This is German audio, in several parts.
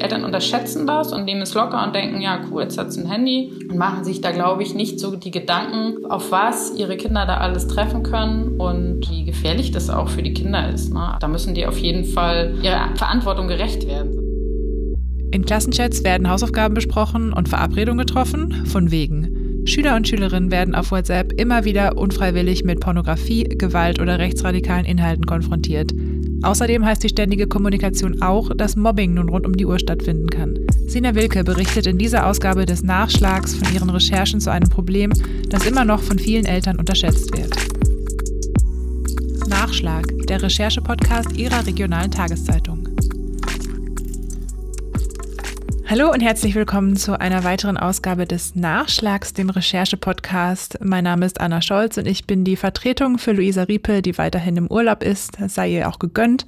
Eltern unterschätzen das und nehmen es locker und denken, ja cool, jetzt hat sie ein Handy und machen sich da, glaube ich, nicht so die Gedanken, auf was ihre Kinder da alles treffen können und wie gefährlich das auch für die Kinder ist. Ne? Da müssen die auf jeden Fall ihrer Verantwortung gerecht werden. In Klassenchats werden Hausaufgaben besprochen und Verabredungen getroffen, von wegen. Schüler und Schülerinnen werden auf WhatsApp immer wieder unfreiwillig mit Pornografie, Gewalt oder rechtsradikalen Inhalten konfrontiert. Außerdem heißt die ständige Kommunikation auch, dass Mobbing nun rund um die Uhr stattfinden kann. Sina Wilke berichtet in dieser Ausgabe des Nachschlags von ihren Recherchen zu einem Problem, das immer noch von vielen Eltern unterschätzt wird. Nachschlag, der Recherche-Podcast ihrer regionalen Tageszeitung. Hallo und herzlich willkommen zu einer weiteren Ausgabe des Nachschlags, dem Recherche-Podcast. Mein Name ist Anna Scholz und ich bin die Vertretung für Luisa Riepe, die weiterhin im Urlaub ist. Das sei ihr auch gegönnt.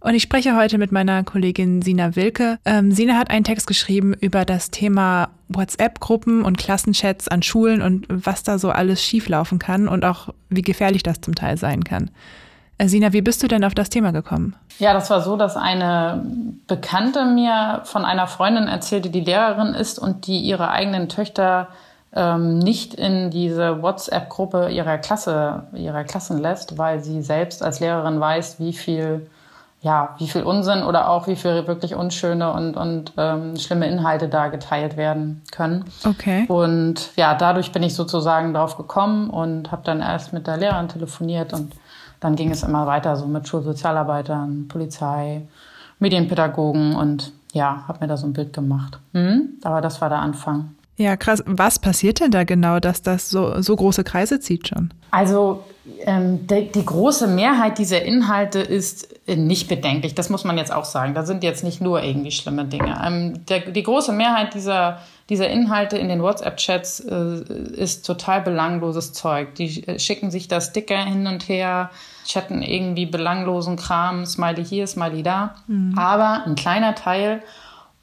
Und ich spreche heute mit meiner Kollegin Sina Wilke. Ähm, Sina hat einen Text geschrieben über das Thema WhatsApp-Gruppen und Klassenchats an Schulen und was da so alles schieflaufen kann und auch wie gefährlich das zum Teil sein kann. Sina, wie bist du denn auf das Thema gekommen? Ja, das war so, dass eine Bekannte mir von einer Freundin erzählte, die Lehrerin ist und die ihre eigenen Töchter ähm, nicht in diese WhatsApp-Gruppe ihrer Klasse, ihrer Klassen lässt, weil sie selbst als Lehrerin weiß, wie viel ja, wie viel Unsinn oder auch wie viel wirklich unschöne und, und ähm, schlimme Inhalte da geteilt werden können. Okay. Und ja, dadurch bin ich sozusagen drauf gekommen und habe dann erst mit der Lehrerin telefoniert und dann ging es immer weiter so mit Schulsozialarbeitern, Polizei, Medienpädagogen und ja, habe mir da so ein Bild gemacht. Mhm. Aber das war der Anfang. Ja, krass. Was passiert denn da genau, dass das so, so große Kreise zieht schon? Also ähm, die, die, große Mehrheit dieser Inhalte ist äh, nicht bedenklich. Das muss man jetzt auch sagen. Da sind jetzt nicht nur irgendwie schlimme Dinge. Ähm, der, die große Mehrheit dieser, dieser Inhalte in den WhatsApp-Chats äh, ist total belangloses Zeug. Die äh, schicken sich da Sticker hin und her, chatten irgendwie belanglosen Kram, Smiley hier, Smiley da. Mhm. Aber ein kleiner Teil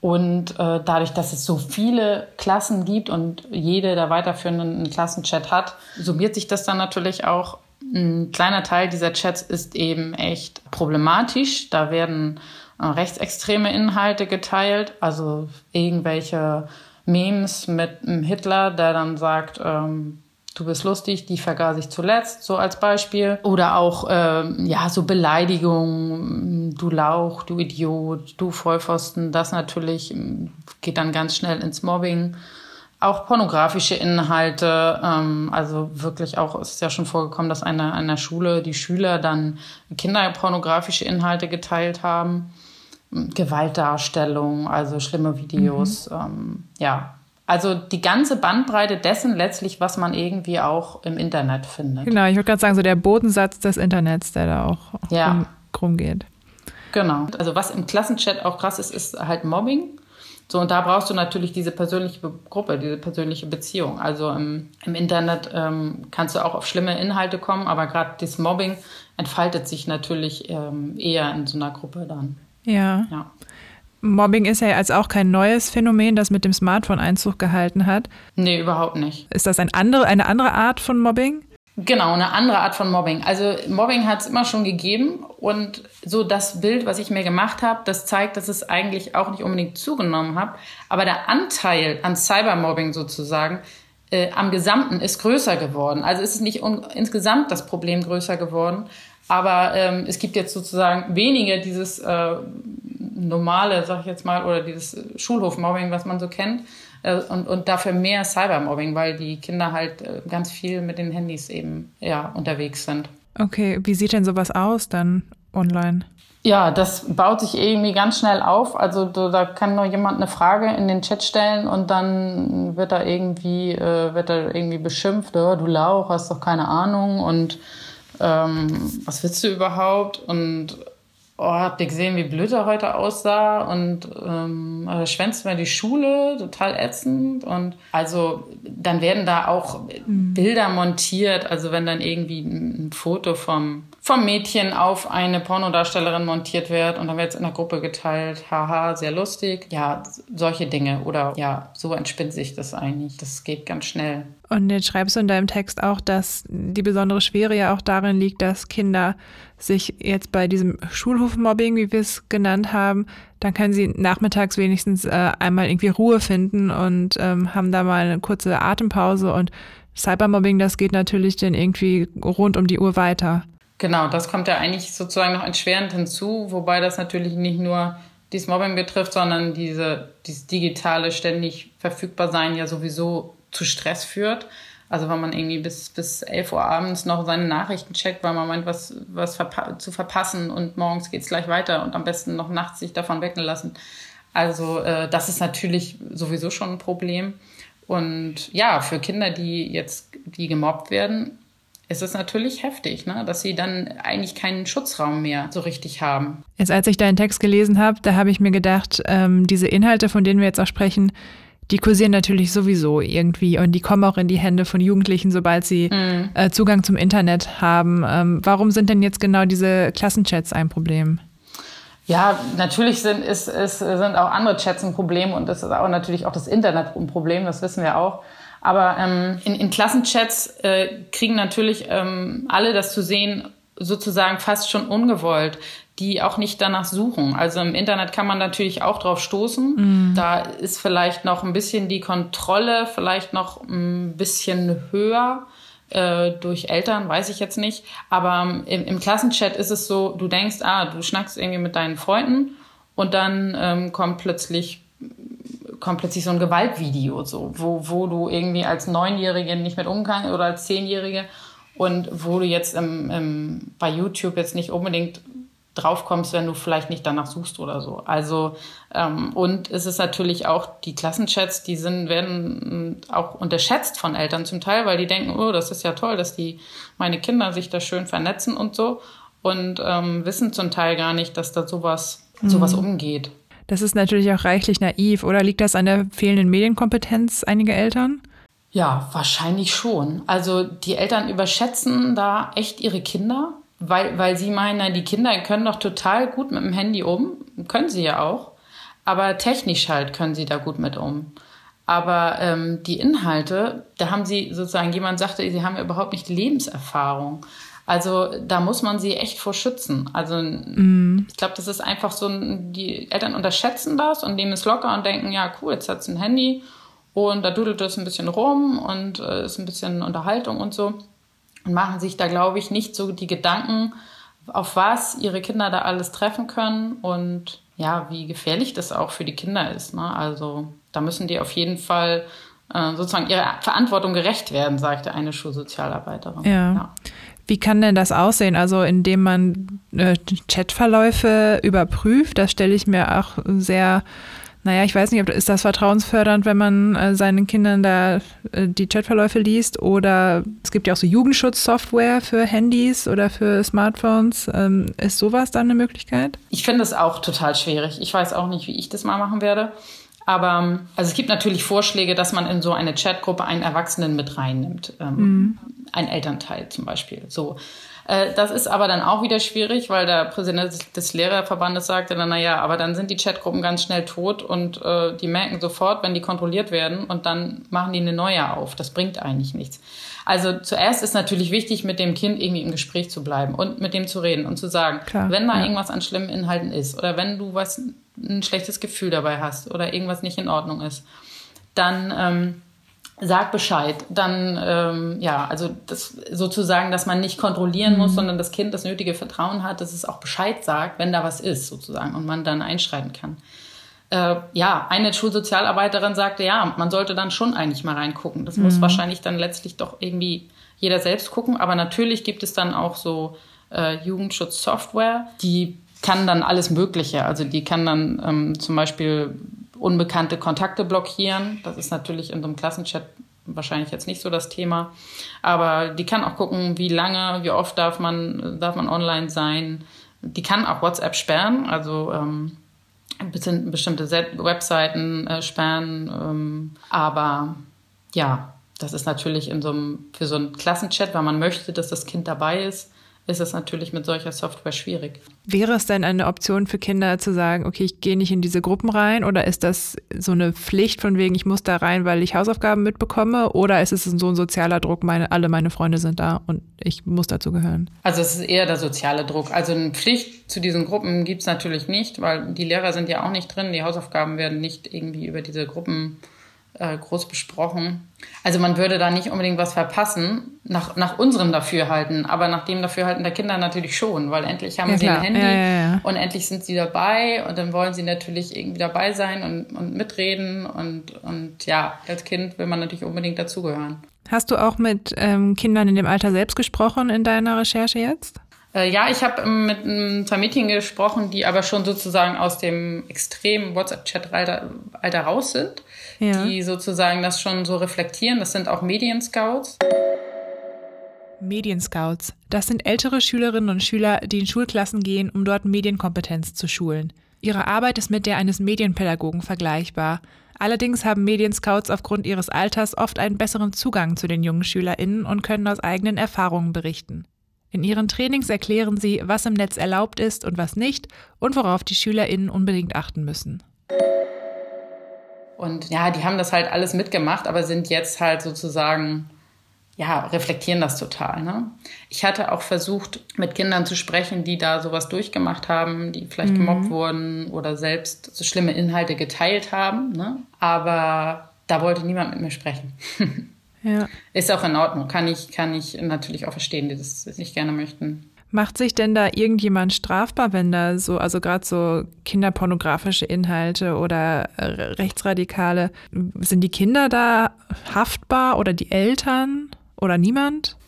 und äh, dadurch, dass es so viele Klassen gibt und jede der weiterführenden einen Klassenchat hat, summiert sich das dann natürlich auch. Ein kleiner Teil dieser Chats ist eben echt problematisch. Da werden äh, rechtsextreme Inhalte geteilt, also irgendwelche Memes mit einem Hitler, der dann sagt, ähm, du bist lustig, die vergaß ich zuletzt, so als Beispiel. Oder auch, ähm, ja, so Beleidigungen, du Lauch, du Idiot, du Vollpfosten, das natürlich ähm, geht dann ganz schnell ins Mobbing. Auch pornografische Inhalte, ähm, also wirklich auch, es ist ja schon vorgekommen, dass an einer Schule die Schüler dann kinderpornografische Inhalte geteilt haben. Gewaltdarstellung, also schlimme Videos, mhm. ähm, ja, also die ganze Bandbreite dessen letztlich, was man irgendwie auch im Internet findet. Genau, ich würde gerade sagen, so der Bodensatz des Internets, der da auch ja. rumgeht. Genau. Also was im Klassenchat auch krass ist, ist halt Mobbing. So, und da brauchst du natürlich diese persönliche Gruppe, diese persönliche Beziehung. Also im, im Internet ähm, kannst du auch auf schlimme Inhalte kommen, aber gerade das Mobbing entfaltet sich natürlich ähm, eher in so einer Gruppe dann. Ja. ja. Mobbing ist ja jetzt auch kein neues Phänomen, das mit dem Smartphone Einzug gehalten hat. Nee, überhaupt nicht. Ist das ein andere, eine andere Art von Mobbing? Genau, eine andere Art von Mobbing. Also Mobbing hat es immer schon gegeben und so das Bild, was ich mir gemacht habe, das zeigt, dass es eigentlich auch nicht unbedingt zugenommen hat. Aber der Anteil an Cybermobbing sozusagen äh, am Gesamten ist größer geworden. Also ist es nicht insgesamt das Problem größer geworden, aber ähm, es gibt jetzt sozusagen weniger dieses äh, normale, sag ich jetzt mal, oder dieses Schulhofmobbing, was man so kennt, äh, und, und dafür mehr Cybermobbing, weil die Kinder halt äh, ganz viel mit den Handys eben ja, unterwegs sind. Okay, wie sieht denn sowas aus dann online? Ja, das baut sich irgendwie ganz schnell auf. Also da kann nur jemand eine Frage in den Chat stellen und dann wird da irgendwie, äh, wird da irgendwie beschimpft, oh, du Lauch, hast doch keine Ahnung und ähm, was willst du überhaupt? Und oh, habt ihr gesehen, wie blöd er heute aussah und ähm, er schwänzt mal die Schule, total ätzend. Und also dann werden da auch mhm. Bilder montiert, also wenn dann irgendwie ein Foto vom, vom Mädchen auf eine Pornodarstellerin montiert wird und dann wird es in der Gruppe geteilt, haha, sehr lustig. Ja, solche Dinge. Oder ja, so entspinnt sich das eigentlich. Das geht ganz schnell. Und jetzt schreibst du in deinem Text auch, dass die besondere Schwere ja auch darin liegt, dass Kinder sich jetzt bei diesem Schulhofmobbing, wie wir es genannt haben, dann können sie nachmittags wenigstens äh, einmal irgendwie Ruhe finden und ähm, haben da mal eine kurze Atempause und Cybermobbing, das geht natürlich dann irgendwie rund um die Uhr weiter. Genau, das kommt ja eigentlich sozusagen noch entschwerend hinzu, wobei das natürlich nicht nur dieses Mobbing betrifft, sondern diese, dieses digitale ständig verfügbar sein ja sowieso zu Stress führt. Also wenn man irgendwie bis, bis 11 Uhr abends noch seine Nachrichten checkt, weil man meint, was, was verpa zu verpassen und morgens geht es gleich weiter und am besten noch nachts sich davon wecken lassen. Also äh, das ist natürlich sowieso schon ein Problem. Und ja, für Kinder, die jetzt, die gemobbt werden, ist es natürlich heftig, ne? dass sie dann eigentlich keinen Schutzraum mehr so richtig haben. Jetzt, als ich deinen Text gelesen habe, da habe ich mir gedacht, ähm, diese Inhalte, von denen wir jetzt auch sprechen, die kursieren natürlich sowieso irgendwie und die kommen auch in die Hände von Jugendlichen, sobald sie mhm. äh, Zugang zum Internet haben. Ähm, warum sind denn jetzt genau diese Klassenchats ein Problem? Ja, natürlich sind, ist, ist, sind auch andere Chats ein Problem und es ist auch natürlich auch das Internet ein Problem, das wissen wir auch. Aber ähm, in, in Klassenchats äh, kriegen natürlich ähm, alle das zu sehen, sozusagen fast schon ungewollt die auch nicht danach suchen. Also im Internet kann man natürlich auch drauf stoßen. Mhm. Da ist vielleicht noch ein bisschen die Kontrolle, vielleicht noch ein bisschen höher äh, durch Eltern, weiß ich jetzt nicht. Aber im, im, Klassenchat ist es so, du denkst, ah, du schnackst irgendwie mit deinen Freunden und dann ähm, kommt plötzlich kommt plötzlich so ein Gewaltvideo, so, wo, wo du irgendwie als Neunjährige nicht mit umgehst oder als Zehnjährige und wo du jetzt im, im, bei YouTube jetzt nicht unbedingt drauf kommst, wenn du vielleicht nicht danach suchst oder so. Also ähm, und es ist natürlich auch die Klassenchats, die sind werden auch unterschätzt von Eltern zum Teil, weil die denken, oh, das ist ja toll, dass die meine Kinder sich da schön vernetzen und so und ähm, wissen zum Teil gar nicht, dass da sowas mhm. sowas umgeht. Das ist natürlich auch reichlich naiv, oder liegt das an der fehlenden Medienkompetenz einiger Eltern? Ja, wahrscheinlich schon. Also die Eltern überschätzen da echt ihre Kinder weil, weil sie meinen, die Kinder können doch total gut mit dem Handy um. Können sie ja auch. Aber technisch halt können sie da gut mit um. Aber ähm, die Inhalte, da haben sie sozusagen, jemand sagte, sie haben ja überhaupt nicht Lebenserfahrung. Also da muss man sie echt vor schützen. Also mm. ich glaube, das ist einfach so, die Eltern unterschätzen das und nehmen es locker und denken, ja cool, jetzt hat sie ein Handy und da dudelt es ein bisschen rum und äh, ist ein bisschen Unterhaltung und so und machen sich da, glaube ich, nicht so die Gedanken, auf was ihre Kinder da alles treffen können und ja, wie gefährlich das auch für die Kinder ist. Ne? Also da müssen die auf jeden Fall äh, sozusagen ihrer Verantwortung gerecht werden, sagte eine Schulsozialarbeiterin. Ja. ja. Wie kann denn das aussehen? Also indem man äh, Chatverläufe überprüft, das stelle ich mir auch sehr naja, ich weiß nicht, ob ist das vertrauensfördernd, wenn man äh, seinen Kindern da äh, die Chatverläufe liest oder es gibt ja auch so Jugendschutzsoftware für Handys oder für Smartphones. Ähm, ist sowas dann eine Möglichkeit? Ich finde es auch total schwierig. Ich weiß auch nicht, wie ich das mal machen werde. Aber also es gibt natürlich Vorschläge, dass man in so eine Chatgruppe einen Erwachsenen mit reinnimmt. Ähm, mhm. Ein Elternteil zum Beispiel. So. Äh, das ist aber dann auch wieder schwierig, weil der Präsident des Lehrerverbandes sagte dann, naja, aber dann sind die Chatgruppen ganz schnell tot und äh, die merken sofort, wenn die kontrolliert werden und dann machen die eine neue auf. Das bringt eigentlich nichts. Also zuerst ist natürlich wichtig, mit dem Kind irgendwie im Gespräch zu bleiben und mit dem zu reden und zu sagen, Klar, wenn da ja. irgendwas an schlimmen Inhalten ist oder wenn du was ein schlechtes Gefühl dabei hast oder irgendwas nicht in Ordnung ist, dann ähm, sag Bescheid. Dann, ähm, ja, also das sozusagen, dass man nicht kontrollieren muss, mhm. sondern das Kind das nötige Vertrauen hat, dass es auch Bescheid sagt, wenn da was ist, sozusagen, und man dann einschreiten kann. Äh, ja, eine Schulsozialarbeiterin sagte, ja, man sollte dann schon eigentlich mal reingucken. Das mhm. muss wahrscheinlich dann letztlich doch irgendwie jeder selbst gucken. Aber natürlich gibt es dann auch so äh, Jugendschutzsoftware, die kann dann alles Mögliche. Also die kann dann ähm, zum Beispiel unbekannte Kontakte blockieren. Das ist natürlich in so einem Klassenchat wahrscheinlich jetzt nicht so das Thema. Aber die kann auch gucken, wie lange, wie oft darf man, darf man online sein. Die kann auch WhatsApp sperren, also ähm, bestimmte Webseiten äh, sperren. Ähm, aber ja, das ist natürlich in so einem, für so einen Klassenchat, weil man möchte, dass das Kind dabei ist, ist es natürlich mit solcher Software schwierig. Wäre es denn eine Option für Kinder zu sagen, okay, ich gehe nicht in diese Gruppen rein oder ist das so eine Pflicht von wegen, ich muss da rein, weil ich Hausaufgaben mitbekomme oder ist es so ein sozialer Druck, meine, alle meine Freunde sind da und ich muss dazu gehören? Also es ist eher der soziale Druck. Also eine Pflicht zu diesen Gruppen gibt es natürlich nicht, weil die Lehrer sind ja auch nicht drin, die Hausaufgaben werden nicht irgendwie über diese Gruppen äh, groß besprochen. Also man würde da nicht unbedingt was verpassen, nach, nach unserem Dafürhalten, aber nach dem Dafürhalten der Kinder natürlich schon, weil endlich haben ja, sie klar. ein Handy ja, ja, und endlich sind sie dabei und dann wollen sie natürlich irgendwie dabei sein und, und mitreden und, und ja, als Kind will man natürlich unbedingt dazugehören. Hast du auch mit ähm, Kindern in dem Alter selbst gesprochen in deiner Recherche jetzt? Äh, ja, ich habe ähm, mit ein paar Mädchen gesprochen, die aber schon sozusagen aus dem extremen WhatsApp-Chat-Alter Alter raus sind ja. die sozusagen das schon so reflektieren. Das sind auch Medienscouts. Medienscouts. Das sind ältere Schülerinnen und Schüler, die in Schulklassen gehen, um dort Medienkompetenz zu schulen. Ihre Arbeit ist mit der eines Medienpädagogen vergleichbar. Allerdings haben Medienscouts aufgrund ihres Alters oft einen besseren Zugang zu den jungen SchülerInnen und können aus eigenen Erfahrungen berichten. In ihren Trainings erklären sie, was im Netz erlaubt ist und was nicht und worauf die SchülerInnen unbedingt achten müssen. Und ja, die haben das halt alles mitgemacht, aber sind jetzt halt sozusagen, ja, reflektieren das total. Ne? Ich hatte auch versucht, mit Kindern zu sprechen, die da sowas durchgemacht haben, die vielleicht mhm. gemobbt wurden oder selbst so schlimme Inhalte geteilt haben. Ne? Aber da wollte niemand mit mir sprechen. ja. Ist auch in Ordnung. Kann ich, kann ich natürlich auch verstehen, die das nicht gerne möchten. Macht sich denn da irgendjemand strafbar, wenn da so, also gerade so kinderpornografische Inhalte oder äh, Rechtsradikale, sind die Kinder da haftbar oder die Eltern oder niemand?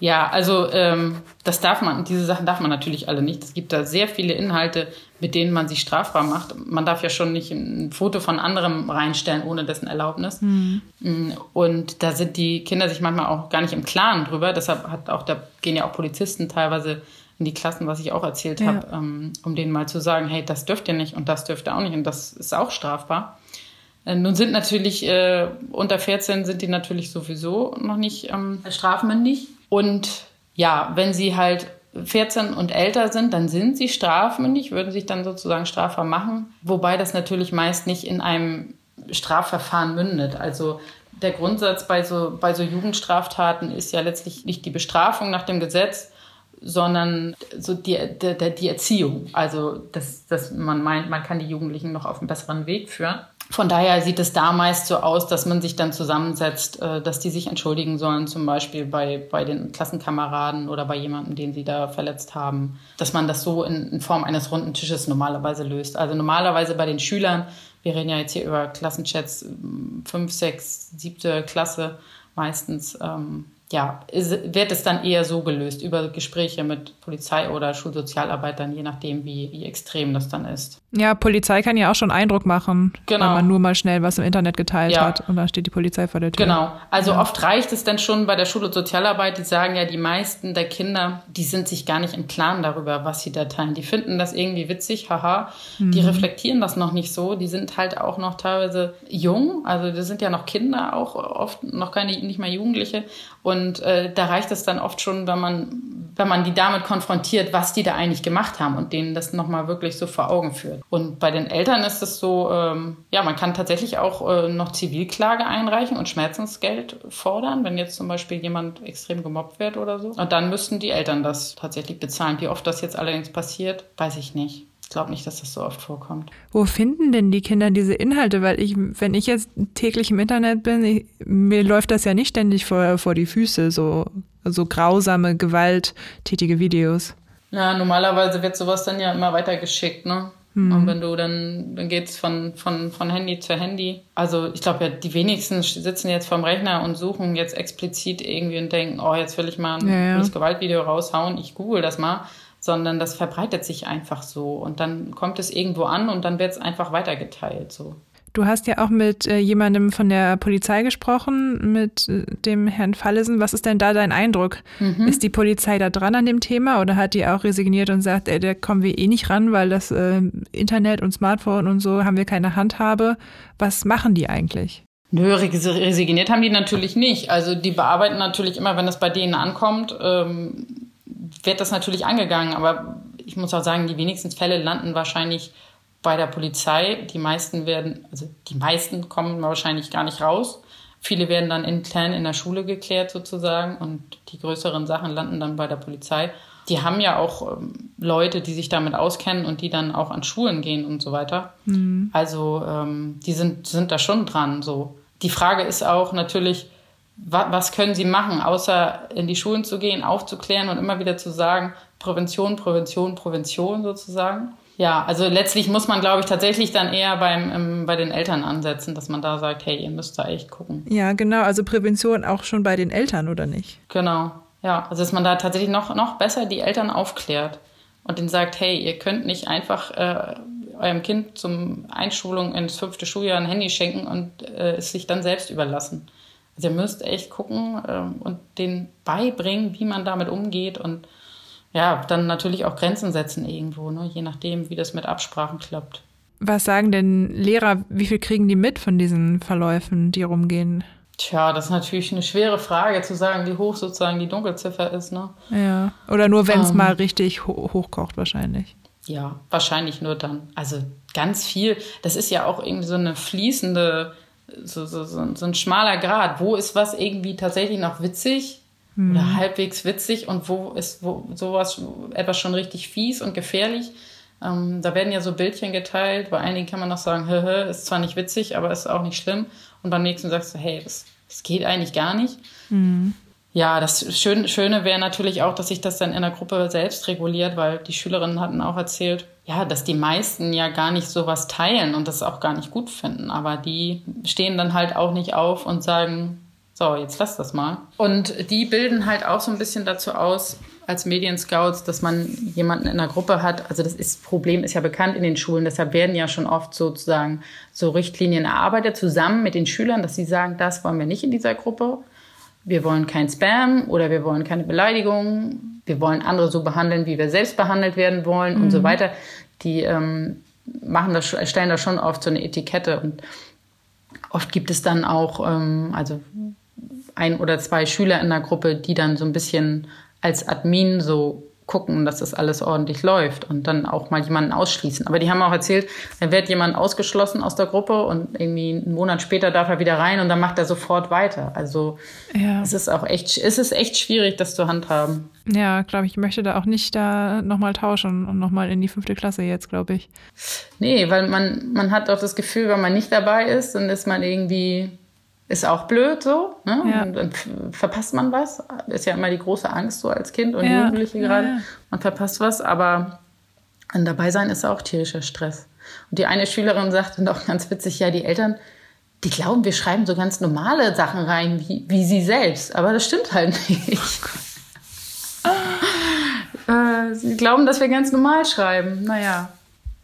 Ja, also ähm, das darf man, diese Sachen darf man natürlich alle nicht. Es gibt da sehr viele Inhalte, mit denen man sich strafbar macht. Man darf ja schon nicht ein Foto von anderem reinstellen ohne dessen Erlaubnis. Mhm. Und da sind die Kinder sich manchmal auch gar nicht im Klaren drüber. Deshalb hat auch, da gehen ja auch Polizisten teilweise in die Klassen, was ich auch erzählt ja. habe, ähm, um denen mal zu sagen, hey, das dürft ihr nicht und das dürft ihr auch nicht und das ist auch strafbar. Äh, nun sind natürlich äh, unter 14 sind die natürlich sowieso noch nicht ähm, strafmündig. Und ja, wenn sie halt 14 und älter sind, dann sind sie strafmündig, würden sich dann sozusagen strafbar machen, wobei das natürlich meist nicht in einem Strafverfahren mündet. Also der Grundsatz bei so, bei so Jugendstraftaten ist ja letztlich nicht die Bestrafung nach dem Gesetz, sondern so die, die, die Erziehung. Also, dass, dass man meint, man kann die Jugendlichen noch auf einen besseren Weg führen. Von daher sieht es da meist so aus, dass man sich dann zusammensetzt, äh, dass die sich entschuldigen sollen, zum Beispiel bei, bei den Klassenkameraden oder bei jemandem, den sie da verletzt haben, dass man das so in, in Form eines runden Tisches normalerweise löst. Also normalerweise bei den Schülern, wir reden ja jetzt hier über Klassenchats, fünf, sechs, siebte Klasse meistens, ähm, ja, wird es dann eher so gelöst über Gespräche mit Polizei oder Schulsozialarbeitern, je nachdem, wie, wie extrem das dann ist. Ja, Polizei kann ja auch schon Eindruck machen, genau. wenn man nur mal schnell was im Internet geteilt ja. hat und dann steht die Polizei vor der Tür. Genau. Also ja. oft reicht es dann schon bei der Schul- und Sozialarbeit, die sagen ja, die meisten der Kinder, die sind sich gar nicht im Klaren darüber, was sie da teilen. Die finden das irgendwie witzig, haha. Mhm. Die reflektieren das noch nicht so. Die sind halt auch noch teilweise jung, also das sind ja noch Kinder, auch oft noch keine, nicht mal Jugendliche. Und äh, da reicht es dann oft schon, wenn man, wenn man die damit konfrontiert, was die da eigentlich gemacht haben und denen das nochmal wirklich so vor Augen führt. Und bei den Eltern ist es so, ähm, ja, man kann tatsächlich auch äh, noch Zivilklage einreichen und Schmerzensgeld fordern, wenn jetzt zum Beispiel jemand extrem gemobbt wird oder so. Und dann müssten die Eltern das tatsächlich bezahlen. Wie oft das jetzt allerdings passiert, weiß ich nicht. Ich glaube nicht, dass das so oft vorkommt. Wo finden denn die Kinder diese Inhalte? Weil ich, wenn ich jetzt täglich im Internet bin, ich, mir läuft das ja nicht ständig vor, vor die Füße, so, so grausame, gewalttätige Videos. Ja, normalerweise wird sowas dann ja immer weitergeschickt, ne? Mhm. Und wenn du dann, dann geht's von, von, von Handy zu Handy. Also ich glaube ja, die wenigsten sitzen jetzt vorm Rechner und suchen jetzt explizit irgendwie und denken, oh, jetzt will ich mal ein ja, ja. Gewaltvideo raushauen, ich google das mal. Sondern das verbreitet sich einfach so. Und dann kommt es irgendwo an und dann wird es einfach weitergeteilt. So. Du hast ja auch mit äh, jemandem von der Polizei gesprochen, mit äh, dem Herrn Fallesen. Was ist denn da dein Eindruck? Mhm. Ist die Polizei da dran an dem Thema oder hat die auch resigniert und sagt, ey, da kommen wir eh nicht ran, weil das äh, Internet und Smartphone und so haben wir keine Handhabe? Was machen die eigentlich? Nö, resigniert haben die natürlich nicht. Also die bearbeiten natürlich immer, wenn es bei denen ankommt, ähm, wird das natürlich angegangen. Aber ich muss auch sagen, die wenigsten Fälle landen wahrscheinlich bei der Polizei. Die meisten werden, also die meisten kommen wahrscheinlich gar nicht raus. Viele werden dann intern in der Schule geklärt sozusagen und die größeren Sachen landen dann bei der Polizei. Die haben ja auch ähm, Leute, die sich damit auskennen und die dann auch an Schulen gehen und so weiter. Mhm. Also ähm, die sind, sind da schon dran. So. Die Frage ist auch natürlich, was können sie machen, außer in die Schulen zu gehen, aufzuklären und immer wieder zu sagen, Prävention, Prävention, Prävention sozusagen. Ja, also letztlich muss man, glaube ich, tatsächlich dann eher beim, ähm, bei den Eltern ansetzen, dass man da sagt, hey, ihr müsst da echt gucken. Ja, genau. Also Prävention auch schon bei den Eltern, oder nicht? Genau. Ja, also dass man da tatsächlich noch, noch besser die Eltern aufklärt und ihnen sagt, hey, ihr könnt nicht einfach äh, eurem Kind zum Einschulung ins fünfte Schuljahr ein Handy schenken und äh, es sich dann selbst überlassen. Also ihr müsst echt gucken äh, und denen beibringen, wie man damit umgeht und ja, dann natürlich auch Grenzen setzen irgendwo, ne? je nachdem, wie das mit Absprachen klappt. Was sagen denn Lehrer, wie viel kriegen die mit von diesen Verläufen, die rumgehen? Tja, das ist natürlich eine schwere Frage zu sagen, wie hoch sozusagen die Dunkelziffer ist. Ne? Ja, oder nur wenn es ähm, mal richtig ho hochkocht wahrscheinlich. Ja, wahrscheinlich nur dann. Also ganz viel, das ist ja auch irgendwie so eine fließende, so, so, so, so ein schmaler Grad. Wo ist was irgendwie tatsächlich noch witzig mhm. oder halbwegs witzig und wo ist wo, sowas etwas schon richtig fies und gefährlich. Ähm, da werden ja so Bildchen geteilt. Bei einigen kann man noch sagen, hö, hö, ist zwar nicht witzig, aber ist auch nicht schlimm. Und beim nächsten sagst du, hey, das, das geht eigentlich gar nicht. Mhm. Ja, das Schöne, Schöne wäre natürlich auch, dass sich das dann in der Gruppe selbst reguliert, weil die Schülerinnen hatten auch erzählt, ja, dass die meisten ja gar nicht sowas teilen und das auch gar nicht gut finden. Aber die stehen dann halt auch nicht auf und sagen, so, jetzt lass das mal. Und die bilden halt auch so ein bisschen dazu aus, als Medienscouts, dass man jemanden in der Gruppe hat. Also das ist, Problem ist ja bekannt in den Schulen. Deshalb werden ja schon oft sozusagen so Richtlinien erarbeitet zusammen mit den Schülern, dass sie sagen, das wollen wir nicht in dieser Gruppe. Wir wollen kein Spam oder wir wollen keine Beleidigung. Wir wollen andere so behandeln, wie wir selbst behandelt werden wollen mhm. und so mhm. weiter. Die ähm, machen das, stellen da schon oft so eine Etikette und oft gibt es dann auch, ähm, also ein oder zwei Schüler in der Gruppe, die dann so ein bisschen als Admin so gucken, dass das alles ordentlich läuft und dann auch mal jemanden ausschließen. Aber die haben auch erzählt, dann wird jemand ausgeschlossen aus der Gruppe und irgendwie einen Monat später darf er wieder rein und dann macht er sofort weiter. Also ja. es ist auch echt, es ist echt schwierig, das zu handhaben. Ja, glaube ich, ich möchte da auch nicht da nochmal tauschen und nochmal in die fünfte Klasse jetzt, glaube ich. Nee, weil man, man hat auch das Gefühl, wenn man nicht dabei ist, dann ist man irgendwie ist auch blöd so. Ne? Ja. Und dann verpasst man was. Ist ja immer die große Angst so als Kind und ja. Jugendliche gerade. Ja, man verpasst was, aber dabei sein ist auch tierischer Stress. Und die eine Schülerin sagte noch ganz witzig, ja, die Eltern, die glauben, wir schreiben so ganz normale Sachen rein, wie, wie sie selbst. Aber das stimmt halt nicht. äh, sie glauben, dass wir ganz normal schreiben. Naja.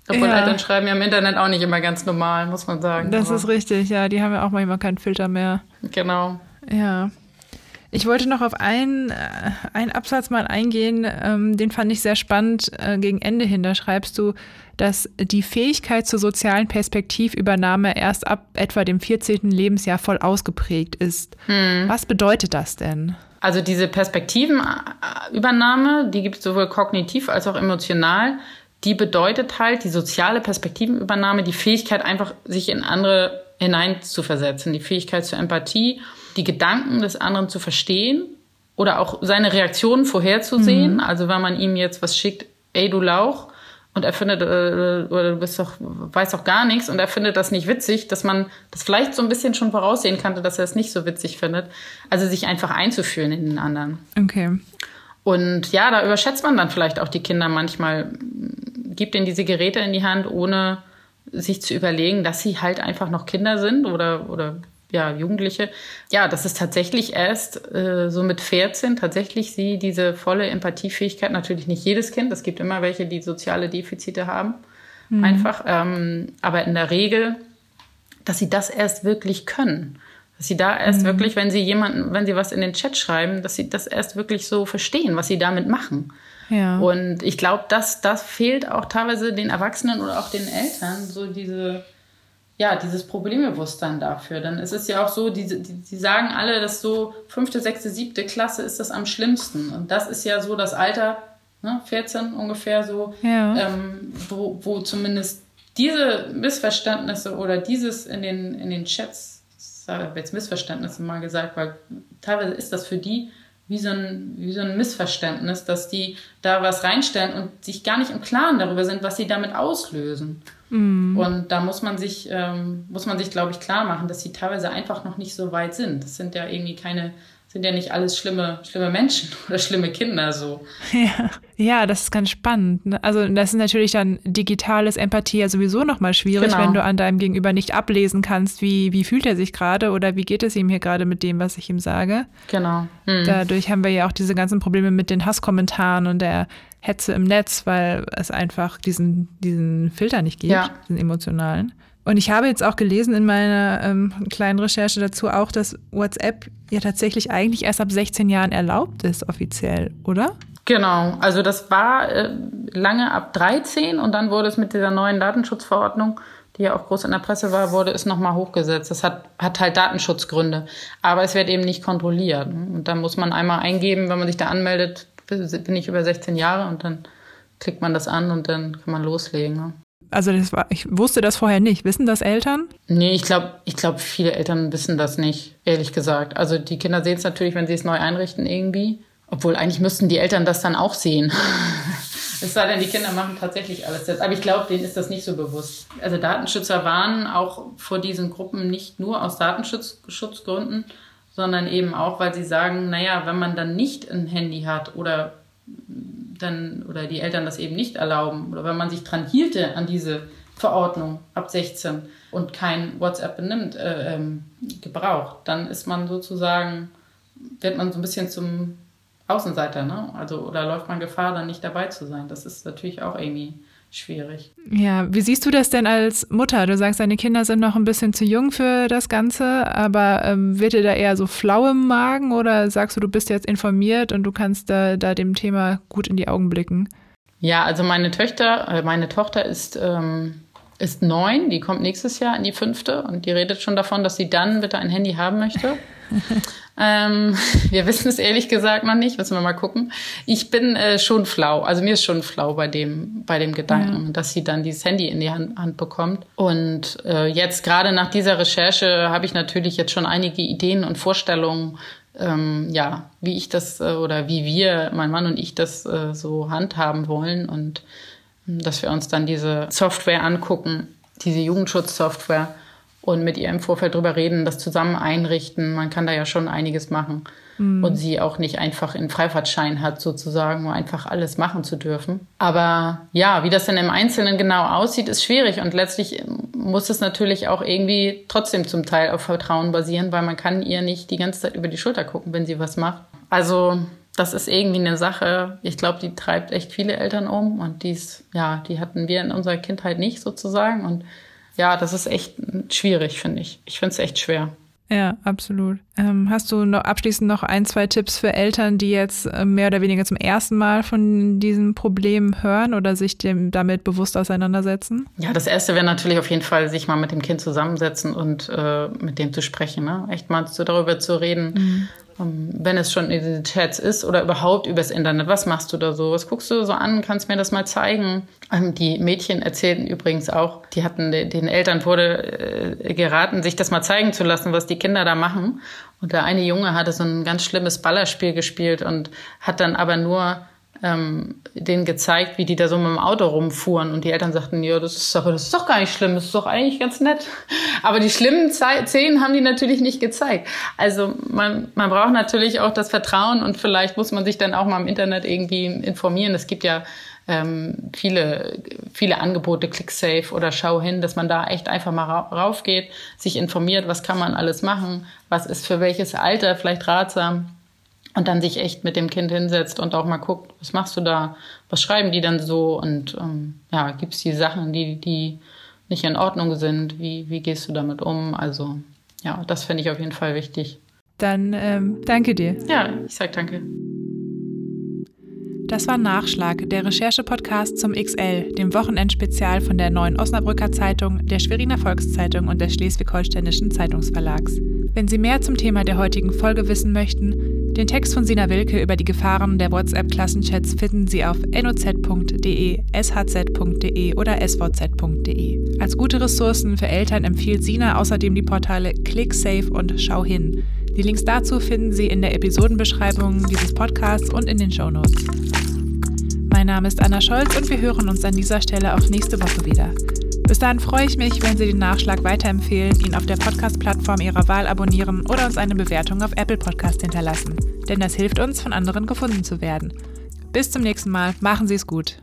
Obwohl ja. Eltern schreiben ja im Internet auch nicht immer ganz normal, muss man sagen. Das Aber ist richtig, ja. Die haben ja auch manchmal keinen Filter mehr. Genau. Ja. Ich wollte noch auf einen, äh, einen Absatz mal eingehen, ähm, den fand ich sehr spannend. Äh, gegen Ende hin, da schreibst du, dass die Fähigkeit zur sozialen Perspektivübernahme erst ab etwa dem 14. Lebensjahr voll ausgeprägt ist. Hm. Was bedeutet das denn? Also diese Perspektivenübernahme, die gibt es sowohl kognitiv als auch emotional die bedeutet halt die soziale Perspektivenübernahme, die Fähigkeit einfach, sich in andere hineinzuversetzen, die Fähigkeit zur Empathie, die Gedanken des anderen zu verstehen oder auch seine Reaktionen vorherzusehen. Mhm. Also wenn man ihm jetzt was schickt, ey du Lauch, und er findet, äh, oder du bist doch, weißt doch gar nichts und er findet das nicht witzig, dass man das vielleicht so ein bisschen schon voraussehen kannte, dass er es nicht so witzig findet. Also sich einfach einzufühlen in den anderen. Okay. Und ja, da überschätzt man dann vielleicht auch die Kinder manchmal, gibt ihnen diese Geräte in die Hand, ohne sich zu überlegen, dass sie halt einfach noch Kinder sind oder, oder ja, Jugendliche. Ja, das ist tatsächlich erst äh, so mit 14 tatsächlich sie diese volle Empathiefähigkeit, natürlich nicht jedes Kind, es gibt immer welche, die soziale Defizite haben, mhm. einfach, ähm, aber in der Regel, dass sie das erst wirklich können. Dass sie da erst mhm. wirklich, wenn sie jemanden, wenn sie was in den Chat schreiben, dass sie das erst wirklich so verstehen, was sie damit machen. Ja. Und ich glaube, dass das fehlt auch teilweise den Erwachsenen oder auch den Eltern, so diese, ja, dieses Problembewusstsein dafür. Dann ist es ja auch so, die, die, die sagen alle, dass so fünfte, sechste, siebte Klasse ist das am schlimmsten. Und das ist ja so das Alter, ne, 14 ungefähr so, ja. ähm, wo, wo zumindest diese Missverständnisse oder dieses in den, in den Chats, ich habe jetzt Missverständnisse mal gesagt, weil teilweise ist das für die wie so, ein, wie so ein Missverständnis, dass die da was reinstellen und sich gar nicht im Klaren darüber sind, was sie damit auslösen. Mm. Und da muss man sich, ähm, muss man sich, glaube ich, klar machen, dass sie teilweise einfach noch nicht so weit sind. Das sind ja irgendwie keine sind ja nicht alles schlimme, schlimme Menschen oder schlimme Kinder so. Ja, ja das ist ganz spannend. Ne? Also das ist natürlich dann digitales Empathie ja sowieso nochmal schwierig, genau. wenn du an deinem Gegenüber nicht ablesen kannst, wie, wie fühlt er sich gerade oder wie geht es ihm hier gerade mit dem, was ich ihm sage. Genau. Hm. Dadurch haben wir ja auch diese ganzen Probleme mit den Hasskommentaren und der Hetze im Netz, weil es einfach diesen, diesen Filter nicht gibt, ja. diesen emotionalen. Und ich habe jetzt auch gelesen in meiner ähm, kleinen Recherche dazu auch, dass WhatsApp ja tatsächlich eigentlich erst ab 16 Jahren erlaubt ist, offiziell, oder? Genau, also das war äh, lange ab 13 und dann wurde es mit dieser neuen Datenschutzverordnung, die ja auch groß in der Presse war, wurde es nochmal hochgesetzt. Das hat, hat halt Datenschutzgründe, aber es wird eben nicht kontrolliert. Und dann muss man einmal eingeben, wenn man sich da anmeldet, bin ich über 16 Jahre und dann klickt man das an und dann kann man loslegen. Also das war, ich wusste das vorher nicht. Wissen das Eltern? Nee, ich glaube, ich glaub, viele Eltern wissen das nicht, ehrlich gesagt. Also die Kinder sehen es natürlich, wenn sie es neu einrichten irgendwie. Obwohl eigentlich müssten die Eltern das dann auch sehen. es sei denn, die Kinder machen tatsächlich alles jetzt. Aber ich glaube, denen ist das nicht so bewusst. Also Datenschützer warnen auch vor diesen Gruppen nicht nur aus Datenschutzgründen, sondern eben auch, weil sie sagen, naja, wenn man dann nicht ein Handy hat oder dann oder die Eltern das eben nicht erlauben oder wenn man sich dran hielte an diese Verordnung ab 16 und kein WhatsApp benimmt, äh, ähm, gebraucht, dann ist man sozusagen, wird man so ein bisschen zum Außenseiter, ne? Also oder läuft man Gefahr, dann nicht dabei zu sein. Das ist natürlich auch irgendwie schwierig. Ja, wie siehst du das denn als Mutter? Du sagst, deine Kinder sind noch ein bisschen zu jung für das Ganze, aber ähm, wird dir da eher so flau im Magen oder sagst du, du bist jetzt informiert und du kannst da, da dem Thema gut in die Augen blicken? Ja, also meine Töchter, äh, meine Tochter ist, ähm, ist neun, die kommt nächstes Jahr in die fünfte und die redet schon davon, dass sie dann bitte ein Handy haben möchte. Ähm, wir wissen es ehrlich gesagt noch nicht, müssen wir mal gucken. Ich bin äh, schon flau, also mir ist schon flau bei dem, bei dem Gedanken, ja. dass sie dann dieses Handy in die Hand, Hand bekommt. Und äh, jetzt gerade nach dieser Recherche habe ich natürlich jetzt schon einige Ideen und Vorstellungen, ähm, ja, wie ich das äh, oder wie wir, mein Mann und ich das äh, so handhaben wollen und äh, dass wir uns dann diese Software angucken, diese Jugendschutzsoftware und mit ihr im Vorfeld drüber reden, das zusammen einrichten. Man kann da ja schon einiges machen. Mhm. Und sie auch nicht einfach einen Freifahrtschein hat, sozusagen, um einfach alles machen zu dürfen. Aber ja, wie das denn im Einzelnen genau aussieht, ist schwierig. Und letztlich muss es natürlich auch irgendwie trotzdem zum Teil auf Vertrauen basieren, weil man kann ihr nicht die ganze Zeit über die Schulter gucken, wenn sie was macht. Also das ist irgendwie eine Sache, ich glaube, die treibt echt viele Eltern um und dies, ja, die hatten wir in unserer Kindheit nicht sozusagen und ja, das ist echt schwierig, finde ich. Ich finde es echt schwer. Ja, absolut. Ähm, hast du noch abschließend noch ein, zwei Tipps für Eltern, die jetzt äh, mehr oder weniger zum ersten Mal von diesem Problem hören oder sich dem damit bewusst auseinandersetzen? Ja, das erste wäre natürlich auf jeden Fall, sich mal mit dem Kind zusammensetzen und äh, mit dem zu sprechen. Ne? Echt mal so darüber zu reden, mhm. Ähm, wenn es schon in den Chats ist oder überhaupt übers Internet. Was machst du da so? Was guckst du so an? Kannst mir das mal zeigen? Ähm, die Mädchen erzählten übrigens auch, die hatten, den Eltern wurde äh, geraten, sich das mal zeigen zu lassen, was die Kinder da machen. Und der eine Junge hatte so ein ganz schlimmes Ballerspiel gespielt und hat dann aber nur ähm, denen gezeigt, wie die da so mit dem Auto rumfuhren. Und die Eltern sagten, ja, das ist doch, das ist doch gar nicht schlimm, das ist doch eigentlich ganz nett. Aber die schlimmen Szenen haben die natürlich nicht gezeigt. Also man, man braucht natürlich auch das Vertrauen und vielleicht muss man sich dann auch mal im Internet irgendwie informieren. Es gibt ja ähm, viele, viele Angebote, ClickSafe oder Schau hin, dass man da echt einfach mal raufgeht, sich informiert, was kann man alles machen, was ist für welches Alter vielleicht ratsam und dann sich echt mit dem Kind hinsetzt und auch mal guckt, was machst du da, was schreiben die dann so und ähm, ja, gibt es die Sachen, die, die nicht in Ordnung sind, wie, wie gehst du damit um? Also ja, das finde ich auf jeden Fall wichtig. Dann ähm, danke dir. Ja, ich sag danke. Das war Nachschlag, der Recherche-Podcast zum XL, dem Wochenendspezial von der Neuen Osnabrücker Zeitung, der Schweriner Volkszeitung und des Schleswig-Holsteinischen Zeitungsverlags. Wenn Sie mehr zum Thema der heutigen Folge wissen möchten, den Text von Sina Wilke über die Gefahren der WhatsApp-Klassenchats finden Sie auf noz.de, shz.de oder svz.de. Als gute Ressourcen für Eltern empfiehlt Sina außerdem die Portale ClickSafe und Schau hin. Die Links dazu finden Sie in der Episodenbeschreibung dieses Podcasts und in den Show Notes. Mein Name ist Anna Scholz und wir hören uns an dieser Stelle auch nächste Woche wieder. Bis dahin freue ich mich, wenn Sie den Nachschlag weiterempfehlen, ihn auf der Podcast-Plattform Ihrer Wahl abonnieren oder uns eine Bewertung auf Apple Podcast hinterlassen. Denn das hilft uns, von anderen gefunden zu werden. Bis zum nächsten Mal. Machen Sie es gut.